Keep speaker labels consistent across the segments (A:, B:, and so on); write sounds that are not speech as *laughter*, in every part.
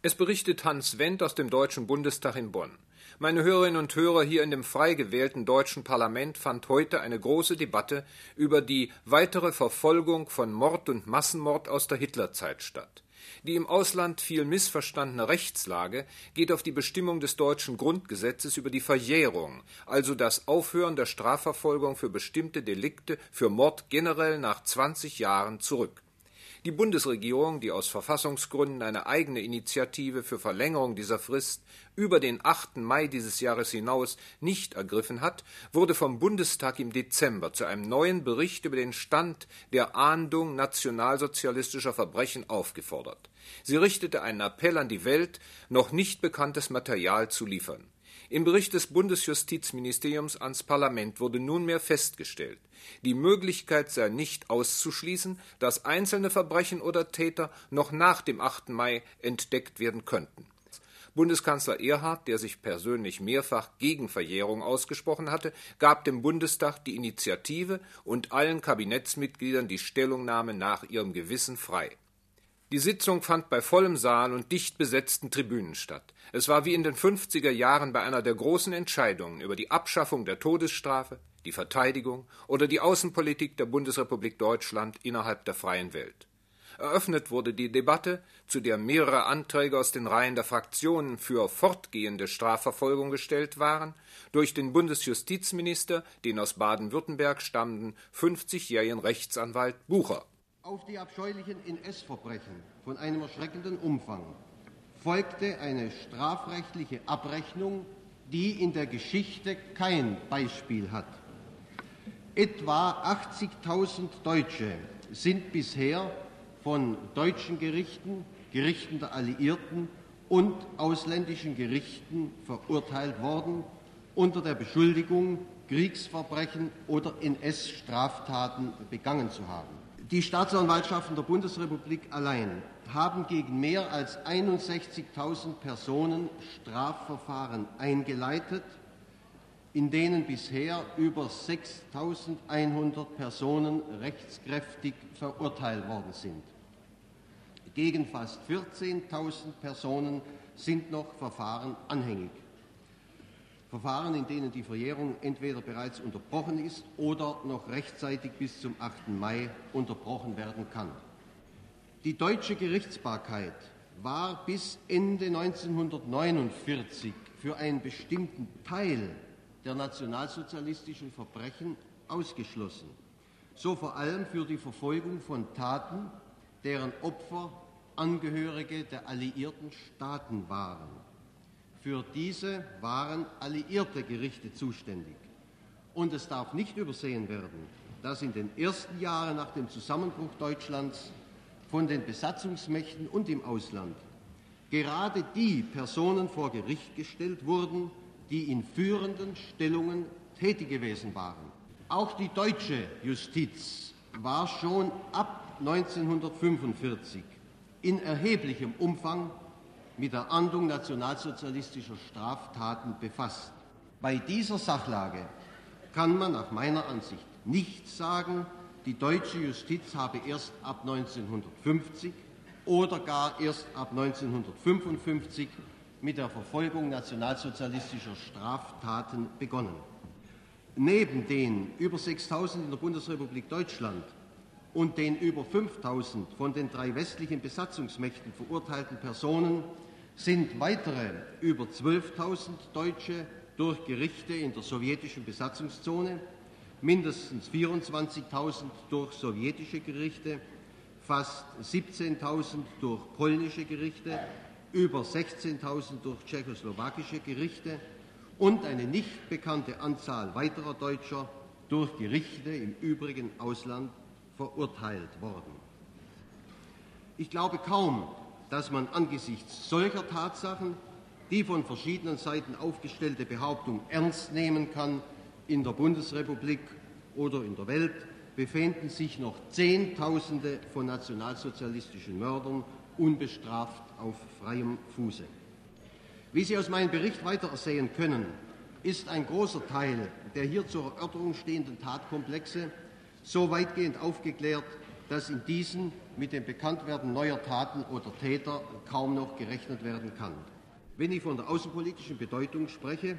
A: Es berichtet Hans Wendt aus dem Deutschen Bundestag in Bonn. Meine Hörerinnen und Hörer hier in dem frei gewählten deutschen Parlament fand heute eine große Debatte über die weitere Verfolgung von Mord und Massenmord aus der Hitlerzeit statt. Die im Ausland viel missverstandene Rechtslage geht auf die Bestimmung des deutschen Grundgesetzes über die Verjährung, also das Aufhören der Strafverfolgung für bestimmte Delikte für Mord generell nach 20 Jahren zurück. Die Bundesregierung, die aus Verfassungsgründen eine eigene Initiative für Verlängerung dieser Frist über den 8. Mai dieses Jahres hinaus nicht ergriffen hat, wurde vom Bundestag im Dezember zu einem neuen Bericht über den Stand der Ahndung nationalsozialistischer Verbrechen aufgefordert. Sie richtete einen Appell an die Welt, noch nicht bekanntes Material zu liefern. Im Bericht des Bundesjustizministeriums ans Parlament wurde nunmehr festgestellt, die Möglichkeit sei nicht auszuschließen, dass einzelne Verbrechen oder Täter noch nach dem 8. Mai entdeckt werden könnten. Bundeskanzler Erhard, der sich persönlich mehrfach gegen Verjährung ausgesprochen hatte, gab dem Bundestag die Initiative und allen Kabinettsmitgliedern die Stellungnahme nach ihrem Gewissen frei. Die Sitzung fand bei vollem Saal und dicht besetzten Tribünen statt. Es war wie in den 50er Jahren bei einer der großen Entscheidungen über die Abschaffung der Todesstrafe, die Verteidigung oder die Außenpolitik der Bundesrepublik Deutschland innerhalb der freien Welt. Eröffnet wurde die Debatte, zu der mehrere Anträge aus den Reihen der Fraktionen für fortgehende Strafverfolgung gestellt waren, durch den Bundesjustizminister, den aus Baden-Württemberg stammenden 50-jährigen Rechtsanwalt Bucher.
B: Auf die abscheulichen NS-Verbrechen von einem erschreckenden Umfang folgte eine strafrechtliche Abrechnung, die in der Geschichte kein Beispiel hat. Etwa 80.000 Deutsche sind bisher von deutschen Gerichten, Gerichten der Alliierten und ausländischen Gerichten verurteilt worden unter der Beschuldigung, Kriegsverbrechen oder NS-Straftaten begangen zu haben. Die Staatsanwaltschaften der Bundesrepublik allein haben gegen mehr als 61.000 Personen Strafverfahren eingeleitet, in denen bisher über 6.100 Personen rechtskräftig verurteilt worden sind. Gegen fast 14.000 Personen sind noch Verfahren anhängig. Verfahren, in denen die Verjährung entweder bereits unterbrochen ist oder noch rechtzeitig bis zum 8. Mai unterbrochen werden kann. Die deutsche Gerichtsbarkeit war bis Ende 1949 für einen bestimmten Teil der nationalsozialistischen Verbrechen ausgeschlossen, so vor allem für die Verfolgung von Taten, deren Opfer Angehörige der alliierten Staaten waren. Für diese waren alliierte Gerichte zuständig. Und es darf nicht übersehen werden, dass in den ersten Jahren nach dem Zusammenbruch Deutschlands von den Besatzungsmächten und im Ausland gerade die Personen vor Gericht gestellt wurden, die in führenden Stellungen tätig gewesen waren. Auch die deutsche Justiz war schon ab 1945 in erheblichem Umfang mit der Ahndung nationalsozialistischer Straftaten befasst. Bei dieser Sachlage kann man nach meiner Ansicht nicht sagen, die deutsche Justiz habe erst ab 1950 oder gar erst ab 1955 mit der Verfolgung nationalsozialistischer Straftaten begonnen. Neben den über 6.000 in der Bundesrepublik Deutschland und den über 5.000 von den drei westlichen Besatzungsmächten verurteilten Personen sind weitere über 12.000 Deutsche durch Gerichte in der sowjetischen Besatzungszone, mindestens 24.000 durch sowjetische Gerichte, fast 17.000 durch polnische Gerichte, über 16.000 durch tschechoslowakische Gerichte und eine nicht bekannte Anzahl weiterer Deutscher durch Gerichte im übrigen Ausland verurteilt worden. Ich glaube kaum, dass man angesichts solcher Tatsachen die von verschiedenen Seiten aufgestellte Behauptung ernst nehmen kann, in der Bundesrepublik oder in der Welt befinden sich noch Zehntausende von nationalsozialistischen Mördern unbestraft auf freiem Fuße. Wie Sie aus meinem Bericht weiter ersehen können, ist ein großer Teil der hier zur Erörterung stehenden Tatkomplexe so weitgehend aufgeklärt, dass in diesen mit dem Bekanntwerden neuer Taten oder Täter kaum noch gerechnet werden kann. Wenn ich von der außenpolitischen Bedeutung spreche,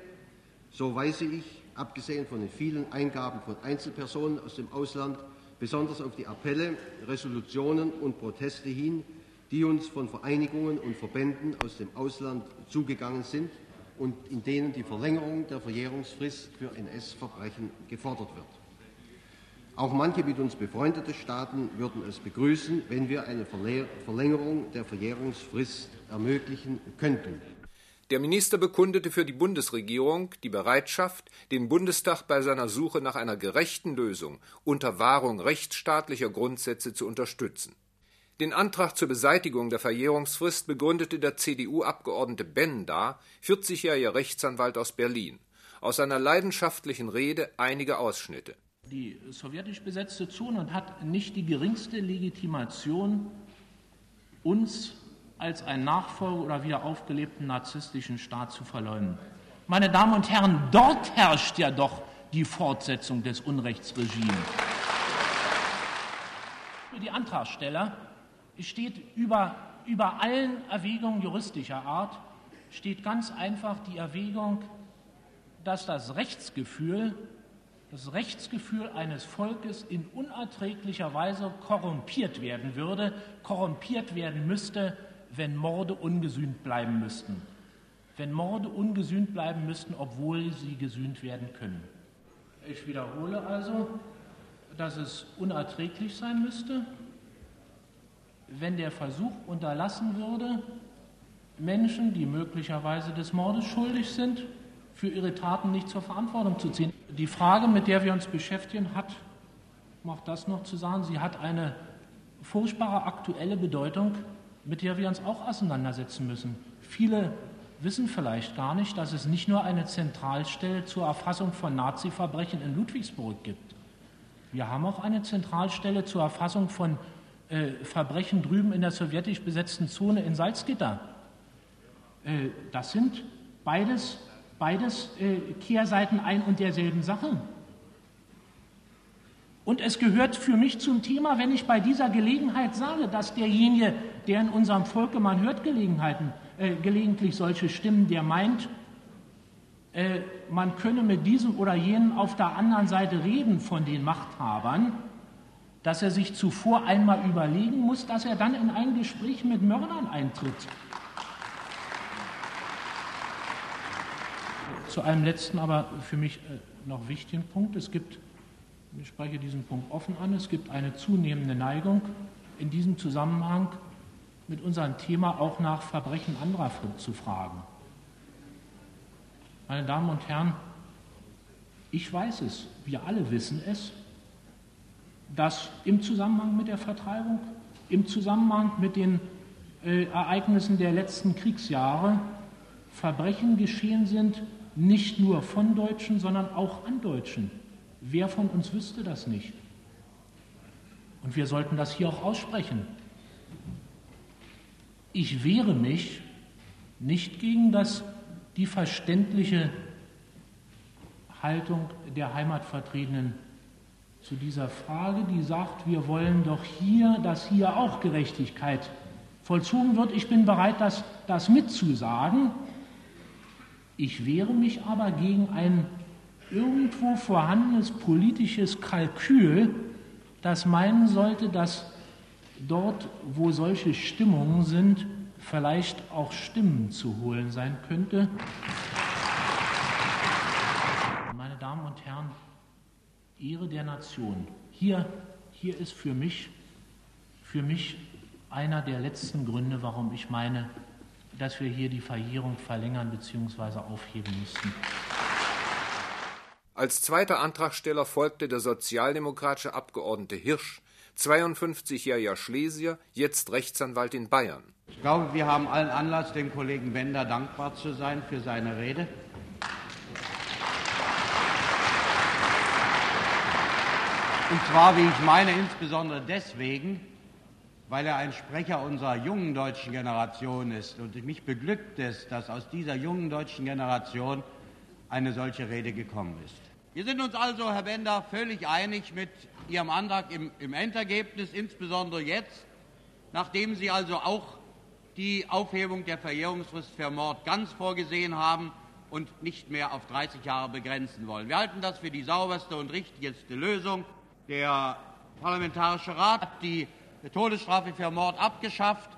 B: so weise ich, abgesehen von den vielen Eingaben von Einzelpersonen aus dem Ausland, besonders auf die Appelle, Resolutionen und Proteste hin, die uns von Vereinigungen und Verbänden aus dem Ausland zugegangen sind und in denen die Verlängerung der Verjährungsfrist für NS-Verbrechen gefordert wird. Auch manche mit uns befreundete Staaten würden es begrüßen, wenn wir eine Verlängerung der Verjährungsfrist ermöglichen könnten.
A: Der Minister bekundete für die Bundesregierung die Bereitschaft, den Bundestag bei seiner Suche nach einer gerechten Lösung unter Wahrung rechtsstaatlicher Grundsätze zu unterstützen. Den Antrag zur Beseitigung der Verjährungsfrist begründete der CDU-Abgeordnete Benda, 40-jähriger Rechtsanwalt aus Berlin. Aus seiner leidenschaftlichen Rede einige Ausschnitte.
C: Die sowjetisch besetzte Zone hat nicht die geringste Legitimation, uns als einen Nachfolger oder wieder aufgelebten narzisstischen Staat zu verleugnen. Meine Damen und Herren, dort herrscht ja doch die Fortsetzung des Unrechtsregimes. Für die Antragsteller steht über, über allen Erwägungen juristischer Art, steht ganz einfach die Erwägung, dass das Rechtsgefühl, das Rechtsgefühl eines Volkes in unerträglicher Weise korrumpiert werden würde, korrumpiert werden müsste, wenn Morde ungesühnt bleiben müssten. Wenn Morde ungesühnt bleiben müssten, obwohl sie gesühnt werden können. Ich wiederhole also, dass es unerträglich sein müsste, wenn der Versuch unterlassen würde, Menschen, die möglicherweise des Mordes schuldig sind, für ihre Taten nicht zur Verantwortung zu ziehen. Die Frage, mit der wir uns beschäftigen, hat, macht das noch zu sagen, sie hat eine furchtbare aktuelle Bedeutung, mit der wir uns auch auseinandersetzen müssen. Viele wissen vielleicht gar nicht, dass es nicht nur eine Zentralstelle zur Erfassung von Nazi-Verbrechen in Ludwigsburg gibt. Wir haben auch eine Zentralstelle zur Erfassung von äh, Verbrechen drüben in der sowjetisch besetzten Zone in Salzgitter. Äh, das sind beides, beides äh, Kehrseiten ein und derselben Sache. Und es gehört für mich zum Thema, wenn ich bei dieser Gelegenheit sage, dass derjenige, der in unserem Volke, man hört Gelegenheiten, äh, gelegentlich solche Stimmen, der meint, äh, man könne mit diesem oder jenem auf der anderen Seite reden von den Machthabern, dass er sich zuvor einmal überlegen muss, dass er dann in ein Gespräch mit Mördern eintritt. Zu einem letzten, aber für mich äh, noch wichtigen Punkt. Es gibt, ich spreche diesen Punkt offen an, es gibt eine zunehmende Neigung in diesem Zusammenhang mit unserem Thema auch nach Verbrechen anderer zu fragen. Meine Damen und Herren, ich weiß es, wir alle wissen es, dass im Zusammenhang mit der Vertreibung, im Zusammenhang mit den äh, Ereignissen der letzten Kriegsjahre Verbrechen geschehen sind, nicht nur von Deutschen, sondern auch an Deutschen. Wer von uns wüsste das nicht? Und wir sollten das hier auch aussprechen. Ich wehre mich nicht gegen das, die verständliche Haltung der Heimatvertriebenen zu dieser Frage, die sagt, wir wollen doch hier, dass hier auch Gerechtigkeit vollzogen wird. Ich bin bereit, das, das mitzusagen. Ich wehre mich aber gegen ein irgendwo vorhandenes politisches Kalkül, das meinen sollte, dass dort, wo solche Stimmungen sind, vielleicht auch Stimmen zu holen sein könnte. Meine Damen und Herren, Ehre der Nation. Hier, hier ist für mich, für mich einer der letzten Gründe, warum ich meine, dass wir hier die Verjährung verlängern bzw. aufheben müssten.
A: Als zweiter Antragsteller folgte der sozialdemokratische Abgeordnete Hirsch, 52-jähriger Schlesier, jetzt Rechtsanwalt in Bayern.
D: Ich glaube, wir haben allen Anlass, dem Kollegen Bender dankbar zu sein für seine Rede. Und zwar, wie ich meine, insbesondere deswegen, weil er ein Sprecher unserer jungen deutschen Generation ist. Und mich beglückt es, dass aus dieser jungen deutschen Generation eine solche Rede gekommen ist. Wir sind uns also, Herr Bender, völlig einig mit Ihrem Antrag im, im Endergebnis, insbesondere jetzt, nachdem Sie also auch die Aufhebung der Verjährungsfrist für Mord ganz vorgesehen haben und nicht mehr auf 30 Jahre begrenzen wollen. Wir halten das für die sauberste und richtigste Lösung. Der Parlamentarische Rat hat die Todesstrafe für Mord abgeschafft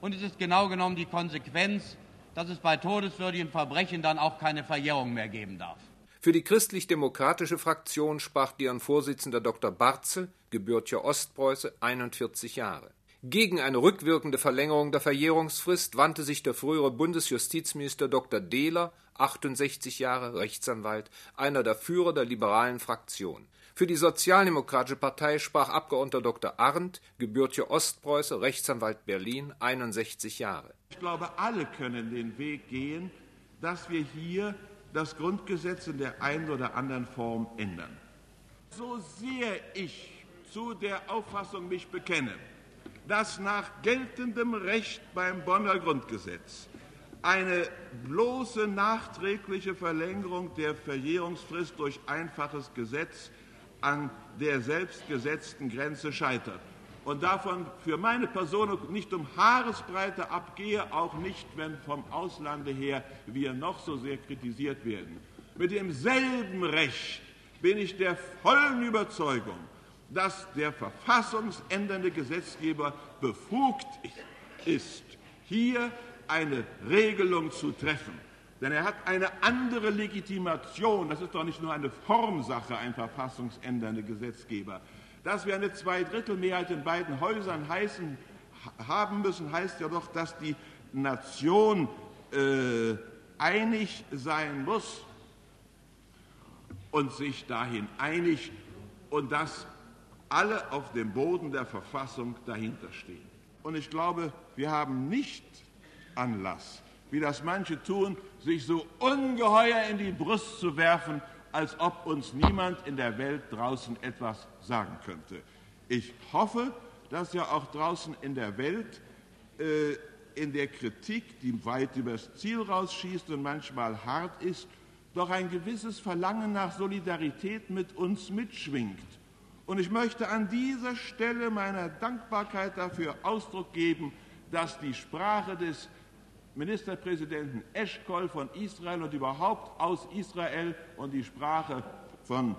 D: und es ist genau genommen die Konsequenz, dass es bei todeswürdigen Verbrechen dann auch keine Verjährung mehr geben darf.
A: Für die christlich-demokratische Fraktion sprach deren Vorsitzender Dr. Barzel, gebürtiger Ostpreuße, 41 Jahre. Gegen eine rückwirkende Verlängerung der Verjährungsfrist wandte sich der frühere Bundesjustizminister Dr. Dehler, 68 Jahre, Rechtsanwalt, einer der Führer der liberalen Fraktion. Für die Sozialdemokratische Partei sprach Abgeordneter Dr. Arndt, gebürtiger Ostpreuße, Rechtsanwalt Berlin, 61 Jahre.
E: Ich glaube, alle können den Weg gehen, dass wir hier das Grundgesetz in der einen oder anderen Form ändern. So sehr ich zu der Auffassung mich bekenne, dass nach geltendem Recht beim Bonner Grundgesetz eine bloße nachträgliche Verlängerung der Verjährungsfrist durch einfaches Gesetz an der selbstgesetzten Grenze scheitert und davon für meine Person nicht um Haaresbreite abgehe, auch nicht, wenn vom Auslande her wir noch so sehr kritisiert werden. Mit demselben Recht bin ich der vollen Überzeugung, dass der verfassungsändernde Gesetzgeber befugt ist, hier eine Regelung zu treffen. Denn er hat eine andere Legitimation. Das ist doch nicht nur eine Formsache, ein verfassungsändernde Gesetzgeber. Dass wir eine Zweidrittelmehrheit in beiden Häusern heißen, haben müssen, heißt ja doch, dass die Nation äh, einig sein muss und sich dahin einigt und dass alle auf dem Boden der Verfassung dahinter stehen. Und ich glaube, wir haben nicht Anlass, wie das manche tun, sich so ungeheuer in die Brust zu werfen, als ob uns niemand in der Welt draußen etwas sagen könnte. Ich hoffe, dass ja auch draußen in der Welt äh, in der Kritik, die weit übers Ziel rausschießt und manchmal hart ist, doch ein gewisses Verlangen nach Solidarität mit uns mitschwingt. Und ich möchte an dieser Stelle meiner Dankbarkeit dafür Ausdruck geben, dass die Sprache des Ministerpräsidenten Eschkol von Israel und überhaupt aus Israel und die Sprache von,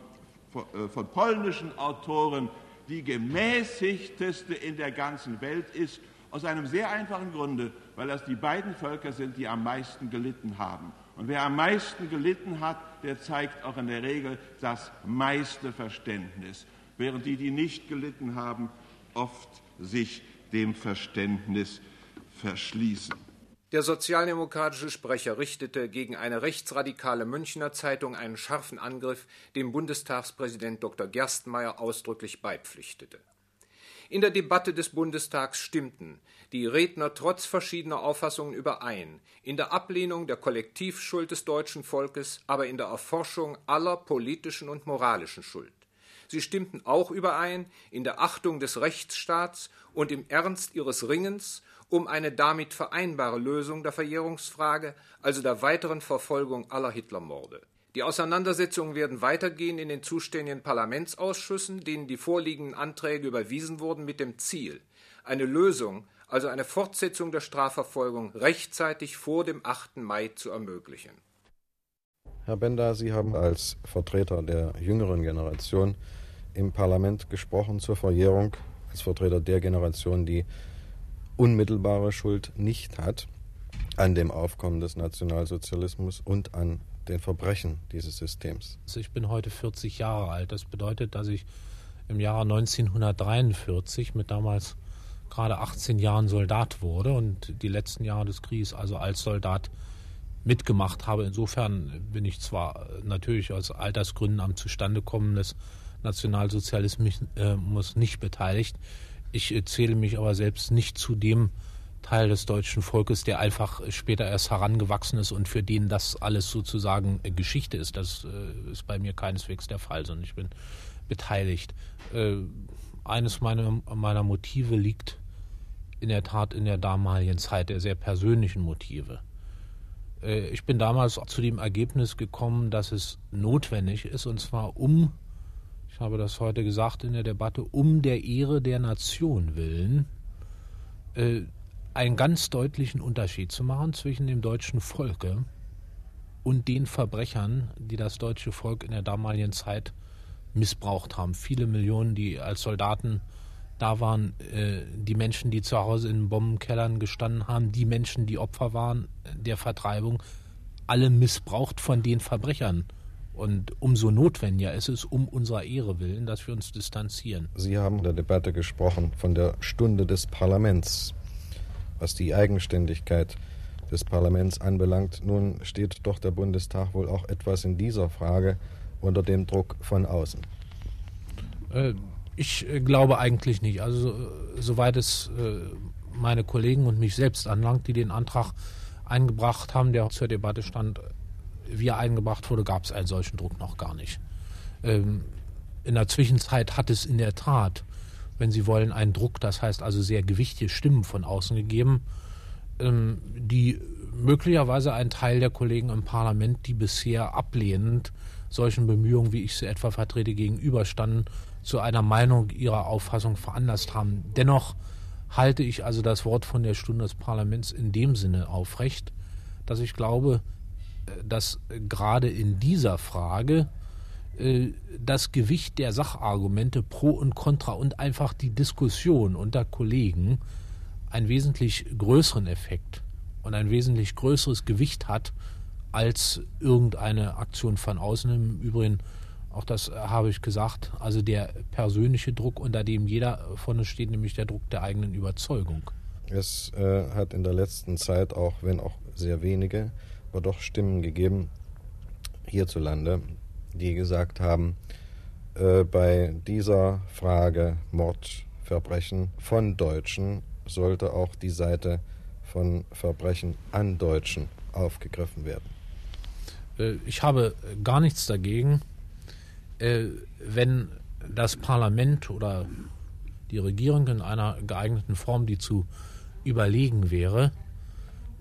E: von, äh, von polnischen Autoren die gemäßigteste in der ganzen Welt ist, aus einem sehr einfachen Grunde, weil das die beiden Völker sind, die am meisten gelitten haben. Und wer am meisten gelitten hat, der zeigt auch in der Regel das meiste Verständnis, während die, die nicht gelitten haben, oft sich dem Verständnis verschließen.
A: Der sozialdemokratische Sprecher richtete gegen eine rechtsradikale Münchner Zeitung einen scharfen Angriff, dem Bundestagspräsident Dr. Gerstenmaier ausdrücklich beipflichtete. In der Debatte des Bundestags stimmten die Redner trotz verschiedener Auffassungen überein, in der Ablehnung der Kollektivschuld des deutschen Volkes, aber in der Erforschung aller politischen und moralischen Schuld. Sie stimmten auch überein in der Achtung des Rechtsstaats und im Ernst ihres Ringens um eine damit vereinbare Lösung der Verjährungsfrage, also der weiteren Verfolgung aller Hitlermorde. Die Auseinandersetzungen werden weitergehen in den zuständigen Parlamentsausschüssen, denen die vorliegenden Anträge überwiesen wurden, mit dem Ziel, eine Lösung, also eine Fortsetzung der Strafverfolgung, rechtzeitig vor dem 8. Mai zu ermöglichen.
F: Herr Bender, Sie haben als Vertreter der jüngeren Generation im Parlament gesprochen zur Verjährung, als Vertreter der Generation, die unmittelbare Schuld nicht hat an dem Aufkommen des Nationalsozialismus und an den Verbrechen dieses Systems.
C: Also ich bin heute 40 Jahre alt. Das bedeutet, dass ich im Jahre 1943 mit damals gerade 18 Jahren Soldat wurde und die letzten Jahre des Krieges also als Soldat mitgemacht habe. Insofern bin ich zwar natürlich aus Altersgründen am Zustandekommen des Nationalsozialismus äh, nicht beteiligt, ich zähle mich aber selbst nicht zu dem Teil des deutschen Volkes, der einfach später erst herangewachsen ist und für den das alles sozusagen Geschichte ist. Das äh, ist bei mir keineswegs der Fall, sondern ich bin beteiligt. Äh, eines meiner, meiner Motive liegt in der Tat in der damaligen Zeit der sehr persönlichen Motive. Äh, ich bin damals zu dem Ergebnis gekommen, dass es notwendig ist, und zwar um, ich habe das heute gesagt in der Debatte, um der Ehre der Nation willen, äh, einen ganz deutlichen Unterschied zu machen zwischen dem deutschen Volke und den Verbrechern, die das deutsche Volk in der damaligen Zeit missbraucht haben. Viele Millionen, die als Soldaten da waren, äh, die Menschen, die zu Hause in Bombenkellern gestanden haben, die Menschen, die Opfer waren der Vertreibung, alle missbraucht von den Verbrechern. Und umso notwendiger ist es, um unserer Ehre willen, dass wir uns distanzieren.
F: Sie haben in der Debatte gesprochen von der Stunde des Parlaments, was die Eigenständigkeit des Parlaments anbelangt. Nun steht doch der Bundestag wohl auch etwas in dieser Frage unter dem Druck von außen.
C: Äh, ich äh, glaube eigentlich nicht. Also äh, soweit es meine Kollegen und mich selbst anlangt, die den Antrag eingebracht haben, der zur Debatte stand, wie er eingebracht wurde, gab es einen solchen Druck noch gar nicht. Ähm, in der Zwischenzeit hat es in der Tat, wenn Sie wollen, einen Druck, das heißt also sehr gewichtige Stimmen von außen gegeben, ähm, die möglicherweise ein Teil der Kollegen im Parlament, die bisher ablehnend solchen Bemühungen, wie ich sie etwa vertrete, gegenüberstanden, zu einer Meinung ihrer Auffassung veranlasst haben. Dennoch halte ich also das Wort von der Stunde des Parlaments in dem Sinne aufrecht, dass ich glaube, dass gerade in dieser Frage äh, das Gewicht der Sachargumente pro und contra und einfach die Diskussion unter Kollegen einen wesentlich größeren Effekt und ein wesentlich größeres Gewicht hat als irgendeine Aktion von außen. Im Übrigen, auch das habe ich gesagt, also der persönliche Druck, unter dem jeder von uns steht, nämlich der Druck der eigenen Überzeugung.
F: Es äh, hat in der letzten Zeit auch, wenn auch sehr wenige, aber doch Stimmen gegeben hierzulande, die gesagt haben, äh, bei dieser Frage Mordverbrechen von Deutschen sollte auch die Seite von Verbrechen an Deutschen aufgegriffen werden.
C: Äh, ich habe gar nichts dagegen, äh, wenn das Parlament oder die Regierung in einer geeigneten Form, die zu überlegen wäre,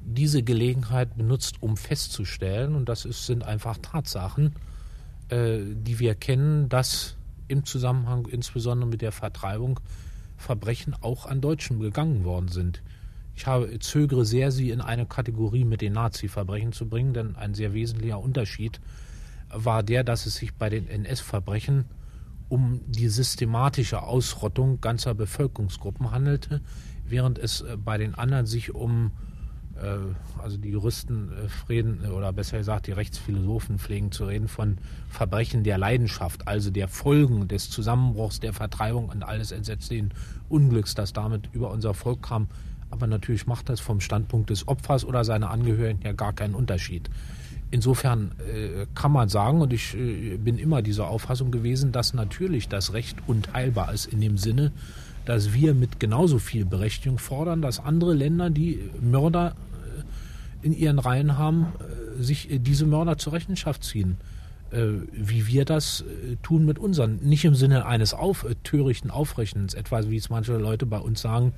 C: diese Gelegenheit benutzt, um festzustellen, und das ist, sind einfach Tatsachen, äh, die wir kennen, dass im Zusammenhang insbesondere mit der Vertreibung Verbrechen auch an Deutschen gegangen worden sind. Ich habe, zögere sehr, sie in eine Kategorie mit den Nazi-Verbrechen zu bringen, denn ein sehr wesentlicher Unterschied war der, dass es sich bei den NS-Verbrechen um die systematische Ausrottung ganzer Bevölkerungsgruppen handelte, während es äh, bei den anderen sich um also die Juristen äh, reden, oder besser gesagt die Rechtsphilosophen pflegen zu reden von Verbrechen der Leidenschaft, also der Folgen des Zusammenbruchs, der Vertreibung und alles entsetzlichen Unglücks, das damit über unser Volk kam. Aber natürlich macht das vom Standpunkt des Opfers oder seiner Angehörigen ja gar keinen Unterschied. Insofern äh, kann man sagen, und ich äh, bin immer dieser Auffassung gewesen, dass natürlich das Recht unteilbar ist in dem Sinne, dass wir mit genauso viel Berechtigung fordern, dass andere Länder, die Mörder äh, in ihren Reihen haben, äh, sich äh, diese Mörder zur Rechenschaft ziehen. Wie wir das tun mit unseren. Nicht im Sinne eines auf, törichten Aufrechnens, etwa wie es manche Leute bei uns sagen,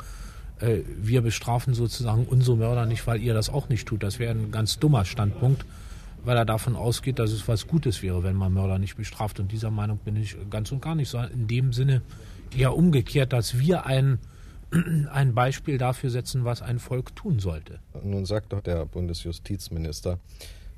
C: wir bestrafen sozusagen unsere Mörder nicht, weil ihr das auch nicht tut. Das wäre ein ganz dummer Standpunkt, weil er davon ausgeht, dass es was Gutes wäre, wenn man Mörder nicht bestraft. Und dieser Meinung bin ich ganz und gar nicht so. In dem Sinne, eher umgekehrt, dass wir ein, *clears throat* ein Beispiel dafür setzen, was ein Volk tun sollte.
F: Nun sagt doch der Bundesjustizminister,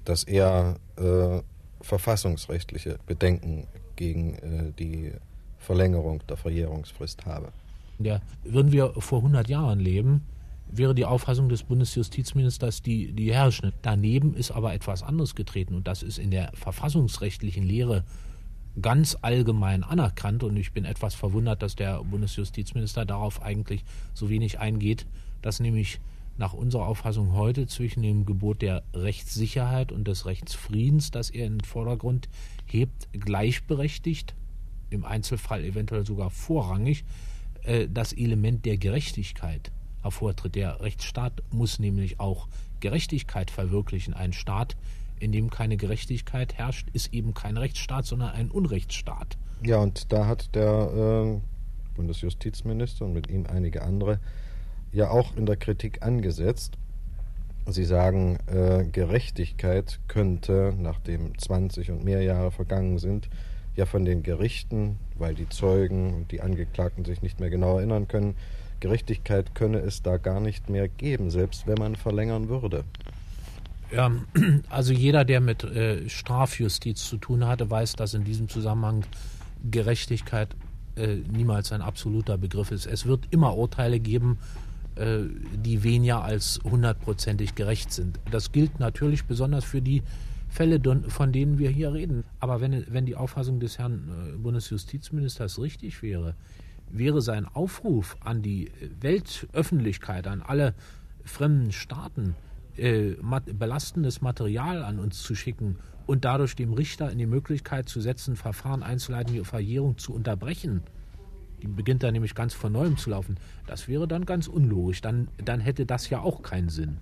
F: dass er äh, verfassungsrechtliche Bedenken gegen äh, die Verlängerung der Verjährungsfrist habe.
C: Ja, würden wir vor 100 Jahren leben, wäre die Auffassung des Bundesjustizministers die, die herrschende. Daneben ist aber etwas anderes getreten und das ist in der verfassungsrechtlichen Lehre ganz allgemein anerkannt und ich bin etwas verwundert, dass der Bundesjustizminister darauf eigentlich so wenig eingeht, dass nämlich nach unserer Auffassung heute zwischen dem Gebot der Rechtssicherheit und des Rechtsfriedens, das er in den Vordergrund hebt, gleichberechtigt, im Einzelfall eventuell sogar vorrangig, äh, das Element der Gerechtigkeit hervortritt. Der Rechtsstaat muss nämlich auch Gerechtigkeit verwirklichen. Ein Staat, in dem keine Gerechtigkeit herrscht, ist eben kein Rechtsstaat, sondern ein Unrechtsstaat.
F: Ja, und da hat der äh, Bundesjustizminister und mit ihm einige andere ja auch in der Kritik angesetzt. Sie sagen, äh, Gerechtigkeit könnte, nachdem 20 und mehr Jahre vergangen sind, ja von den Gerichten, weil die Zeugen und die Angeklagten sich nicht mehr genau erinnern können, Gerechtigkeit könne es da gar nicht mehr geben, selbst wenn man verlängern würde.
C: Ja, *clears throat* also jeder, der mit äh, Strafjustiz zu tun hatte, weiß, dass in diesem Zusammenhang Gerechtigkeit äh, niemals ein absoluter Begriff ist. Es wird immer Urteile geben, äh, die weniger als hundertprozentig gerecht sind. Das gilt natürlich besonders für die Fälle, von denen wir hier reden. Aber wenn, wenn die Auffassung des Herrn äh, Bundesjustizministers richtig wäre, wäre sein Aufruf an die Weltöffentlichkeit, an alle fremden Staaten, äh, belastendes Material an uns zu schicken und dadurch dem Richter in die Möglichkeit zu setzen, Verfahren einzuleiten, die Verjährung zu unterbrechen, die beginnt dann nämlich ganz von neuem zu laufen. Das wäre dann ganz unlogisch. Dann, dann hätte das ja auch keinen Sinn.